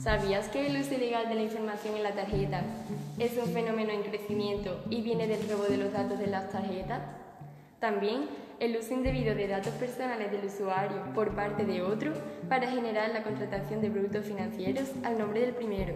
¿Sabías que el uso ilegal de la información en las tarjetas es un fenómeno en crecimiento y viene del robo de los datos de las tarjetas? También el uso indebido de datos personales del usuario por parte de otro para generar la contratación de productos financieros al nombre del primero.